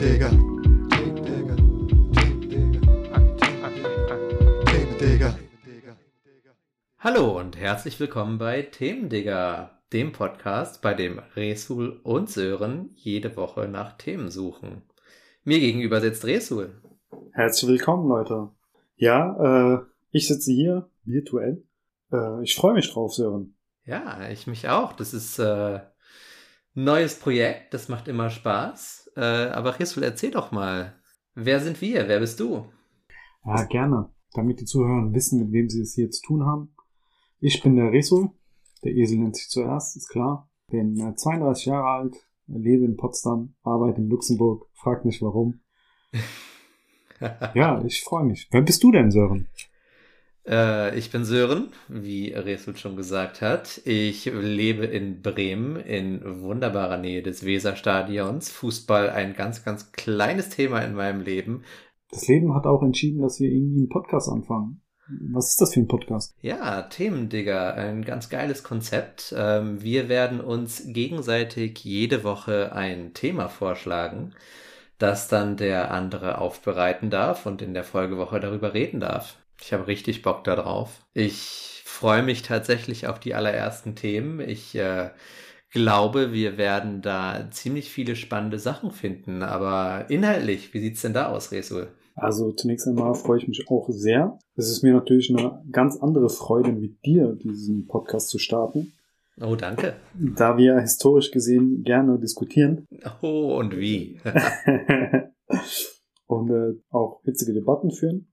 Themendigger. Hallo und herzlich willkommen bei Themendigger, dem Podcast, bei dem Resul und Sören jede Woche nach Themen suchen. Mir gegenüber sitzt Resul. Herzlich willkommen, Leute. Ja, äh, ich sitze hier virtuell. Äh, ich freue mich drauf, Sören. Ja, ich mich auch. Das ist äh, neues Projekt, das macht immer Spaß. Äh, aber Resul, erzähl doch mal, wer sind wir? Wer bist du? Ja, gerne. Damit die Zuhörer wissen, mit wem sie es hier zu tun haben. Ich bin der Resul. Der Esel nennt sich zuerst, ist klar. Bin äh, 32 Jahre alt, lebe in Potsdam, arbeite in Luxemburg, frag nicht warum. Ja, ich freue mich. Wer bist du denn, Sören? Äh, ich bin Sören, wie Resul schon gesagt hat. Ich lebe in Bremen in wunderbarer Nähe des Weserstadions. Fußball ein ganz, ganz kleines Thema in meinem Leben. Das Leben hat auch entschieden, dass wir irgendwie einen Podcast anfangen. Was ist das für ein Podcast? Ja, Themendigger, ein ganz geiles Konzept. Ähm, wir werden uns gegenseitig jede Woche ein Thema vorschlagen, das dann der andere aufbereiten darf und in der Folgewoche darüber reden darf. Ich habe richtig Bock darauf. Ich freue mich tatsächlich auf die allerersten Themen. Ich äh, glaube, wir werden da ziemlich viele spannende Sachen finden. Aber inhaltlich, wie sieht's denn da aus, Resul? Also zunächst einmal freue ich mich auch sehr. Es ist mir natürlich eine ganz andere Freude, mit dir diesen Podcast zu starten, Oh, danke. da wir historisch gesehen gerne diskutieren Oh, und wie? und äh, auch hitzige Debatten führen,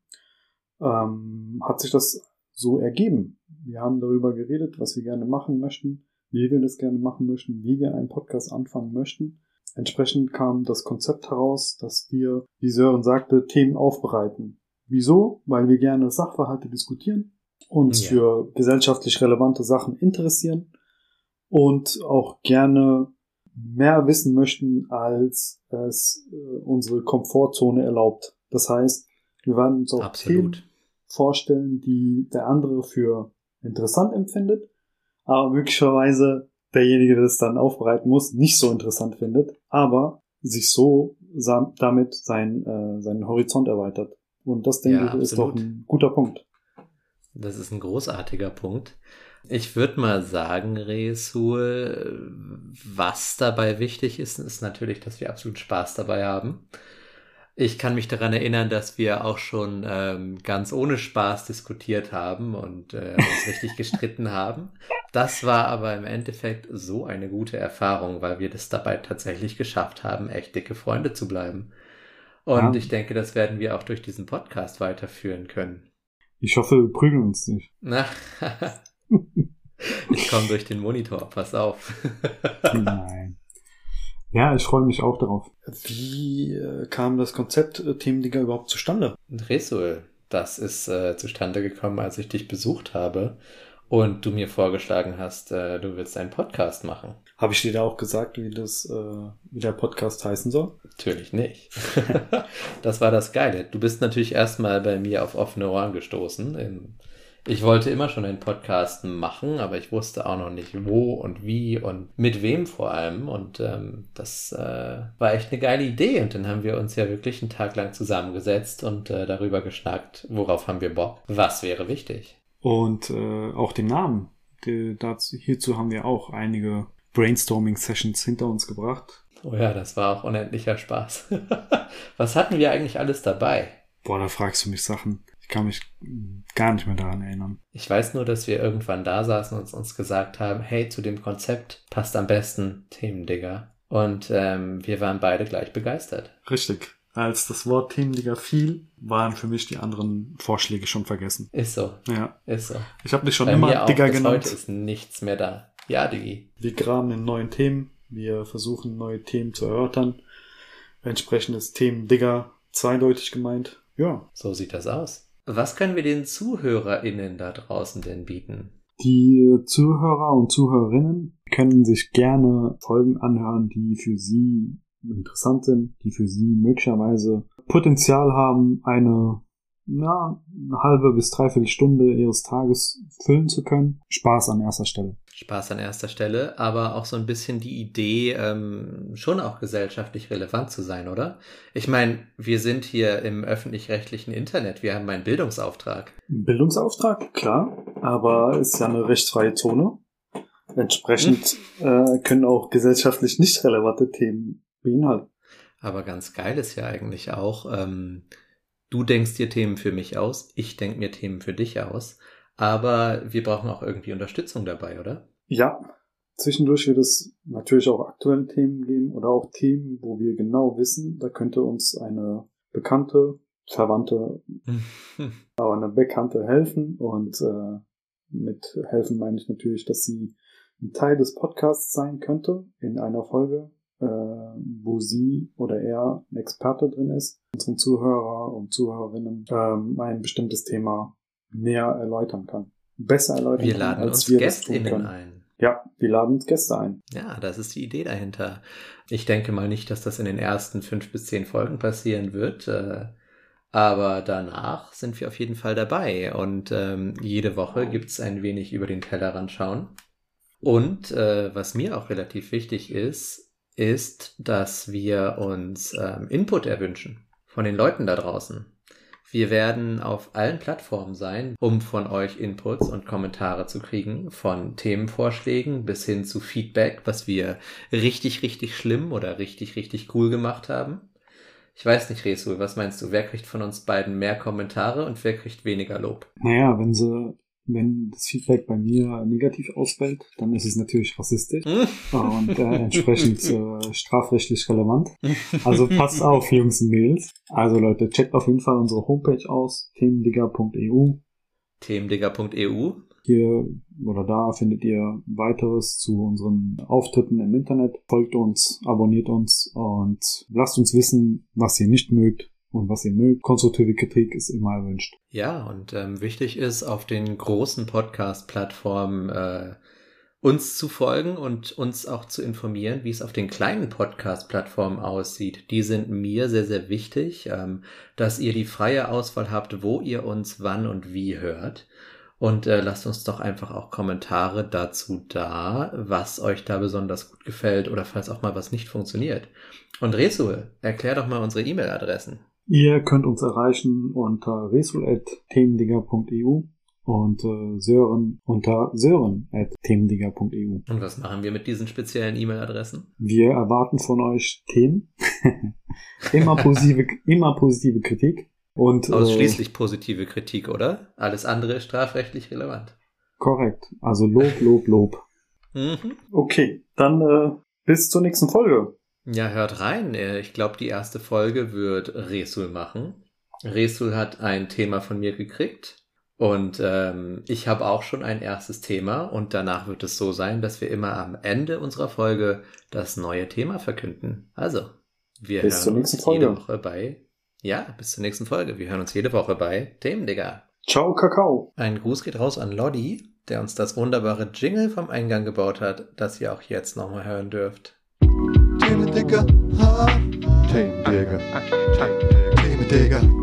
ähm, hat sich das so ergeben. Wir haben darüber geredet, was wir gerne machen möchten, wie wir das gerne machen möchten, wie wir einen Podcast anfangen möchten. Entsprechend kam das Konzept heraus, dass wir, wie Sören sagte, Themen aufbereiten. Wieso? Weil wir gerne Sachverhalte diskutieren, uns Ja. für gesellschaftlich relevante Sachen interessieren und auch gerne mehr wissen möchten, als es äh, unsere Komfortzone erlaubt. Das heißt, wir werden uns auch Themen Absolut. Vorstellen, die der andere für interessant empfindet, aber möglicherweise derjenige, der das dann aufbereiten muss, nicht so interessant findet, aber sich so damit sein, äh, seinen Horizont erweitert. Und das, denke Ja, ich, ist doch ein guter Punkt. Das ist ein großartiger Punkt. Ich würde mal sagen, Resul, was dabei wichtig ist, ist natürlich, dass wir absolut Spaß dabei haben. Ich kann mich daran erinnern, dass wir auch schon ähm, ganz ohne Spaß diskutiert haben und äh, uns richtig gestritten haben. Das war aber im Endeffekt so eine gute Erfahrung, weil wir das dabei tatsächlich geschafft haben, echt dicke Freunde zu bleiben. Und Ja. ich denke, das werden wir auch durch diesen Podcast weiterführen können. Ich hoffe, wir prügeln uns nicht. Ich komme durch den Monitor, pass auf. Nein. Ja, ich freue mich auch darauf. Wie äh, kam das Konzept äh, Themenliga überhaupt zustande? Resul, das ist äh, zustande gekommen, als ich dich besucht habe und du mir vorgeschlagen hast, äh, du willst einen Podcast machen. Habe ich dir da auch gesagt, wie das, äh, wie der Podcast heißen soll? Natürlich nicht. das war das Geile. Du bist natürlich erstmal bei mir auf offene Ohren gestoßen. In- Ich wollte immer schon einen Podcast machen, aber ich wusste auch noch nicht wo und wie und mit wem vor allem. Und ähm, das äh, war echt eine geile Idee. Und dann haben wir uns ja wirklich einen Tag lang zusammengesetzt und äh, darüber geschnackt, worauf haben wir Bock, was wäre wichtig. Und äh, auch den Namen. Die, dazu, hierzu haben wir auch einige Brainstorming-Sessions hinter uns gebracht. Oh ja, das war auch unendlicher Spaß. was hatten wir eigentlich alles dabei? Boah, da fragst du mich Sachen. Ich kann mich gar nicht mehr daran erinnern. Ich weiß nur, dass wir irgendwann da saßen und uns gesagt haben, hey, zu dem Konzept passt am besten Themendigger. Und ähm, wir waren beide gleich begeistert. Richtig. Als das Wort Themenliga fiel, waren für mich die anderen Vorschläge schon vergessen. Ist so, Ja. ist so. Ich habe dich schon Bei immer auch, Digger bis genannt. heute ist nichts mehr da. Ja, Diggi. Wir graben in neuen Themen. Wir versuchen neue Themen zu erörtern. Entsprechendes Themen Digger zweideutig gemeint. Ja. So sieht das aus. Was können wir den ZuhörerInnen da draußen denn bieten? Die Zuhörer und Zuhörerinnen können sich gerne Folgen anhören, die für sie interessant sind, die für sie möglicherweise Potenzial haben, eine, na, eine halbe bis dreiviertel Stunde ihres Tages füllen zu können. Spaß an erster Stelle. Spaß an erster Stelle, aber auch so ein bisschen die Idee, ähm, schon auch gesellschaftlich relevant zu sein, oder? Ich meine, wir sind hier im öffentlich-rechtlichen Internet, wir haben einen Bildungsauftrag. Bildungsauftrag, klar, aber ist ja eine rechtsfreie Zone. Entsprechend äh, können auch gesellschaftlich nicht relevante Themen beinhalten. Aber ganz geil ist ja eigentlich auch, ähm, du denkst dir Themen für mich aus, ich denk mir Themen für dich aus. Aber wir brauchen auch irgendwie Unterstützung dabei, oder? Ja, zwischendurch wird es natürlich auch aktuelle Themen geben oder auch Themen, wo wir genau wissen, da könnte uns eine bekannte, verwandte, aber eine Bekannte helfen. Und äh, mit helfen meine ich natürlich, dass sie ein Teil des Podcasts sein könnte in einer Folge, äh, wo sie oder er ein Experte drin ist, unseren Zuhörer und Zuhörerinnen ähm, ein bestimmtes Thema näher erläutern kann. Besser erläutern Wir kann, laden als uns wir GästInnen ein. Ja, wir laden uns Gäste ein. Ja, das ist die Idee dahinter. Ich denke mal nicht, dass das in den ersten fünf bis zehn Folgen passieren wird. Äh, aber danach sind wir auf jeden Fall dabei. Und ähm, jede Woche gibt's ein wenig über den Tellerrand schauen. Und äh, was mir auch relativ wichtig ist, ist, dass wir uns ähm, Input erwünschen von den Leuten da draußen. Wir werden auf allen Plattformen sein, um von euch Inputs und Kommentare zu kriegen, von Themenvorschlägen bis hin zu Feedback, was wir richtig, richtig schlimm oder richtig, richtig cool gemacht haben. Ich weiß nicht, Resul, was meinst du? Wer kriegt von uns beiden mehr Kommentare und wer kriegt weniger Lob? Naja, wenn sie, wenn das Feedback bei mir negativ ausfällt, dann ist es natürlich rassistisch und äh, entsprechend äh, strafrechtlich relevant. Also passt auf, Jungs und Mädels. Also Leute, checkt auf jeden Fall unsere Homepage aus, themendigger.eu. Themendigger.eu. Hier oder da findet ihr weiteres zu unseren Auftritten im Internet. Folgt uns, abonniert uns und lasst uns wissen, was ihr nicht mögt und was ihr mögt. Konstruktive Kritik ist immer erwünscht. Ja, und ähm, wichtig ist, auf den großen Podcast-Plattformen äh, uns zu folgen und uns auch zu informieren, wie es auf den kleinen Podcast-Plattformen aussieht. Die sind mir sehr, sehr wichtig, ähm, dass ihr die freie Auswahl habt, wo ihr uns wann und wie hört. Und äh, lasst uns doch einfach auch Kommentare dazu da, was euch da besonders gut gefällt oder falls auch mal was nicht funktioniert. Und Resul, erklär doch mal unsere E-Mail-Adressen. Ihr könnt uns erreichen unter resul.themendinger.eu und äh, Sören unter sören.themendinger.eu. Und was machen wir mit diesen speziellen E-Mail-Adressen? Wir erwarten von euch Themen. immer positive, immer positive Kritik. Und, Ausschließlich positive Kritik, oder? Alles andere ist strafrechtlich relevant. Korrekt. Also Lob, Lob, Lob. Mhm. Okay, dann äh, bis zur nächsten Folge. Ja, hört rein. Äh, Ich glaube, die erste Folge wird Resul machen. Resul hat ein Thema von mir gekriegt. Und ähm, ich habe auch schon ein erstes Thema. Und danach wird es so sein, dass wir immer am Ende unserer Folge das neue Thema verkünden. Also, wir Bis hören zur nächsten uns Folge. jede Woche bei. Ja, bis zur nächsten Folge. Wir hören uns jede Woche bei Themen, Digga. Ciao, Kakao. Ein Gruß geht raus an Lodi, der uns das wunderbare Jingle vom Eingang gebaut hat, das ihr auch jetzt nochmal hören dürft. Themen Digger, ha. Themen Digger, Themen Digger.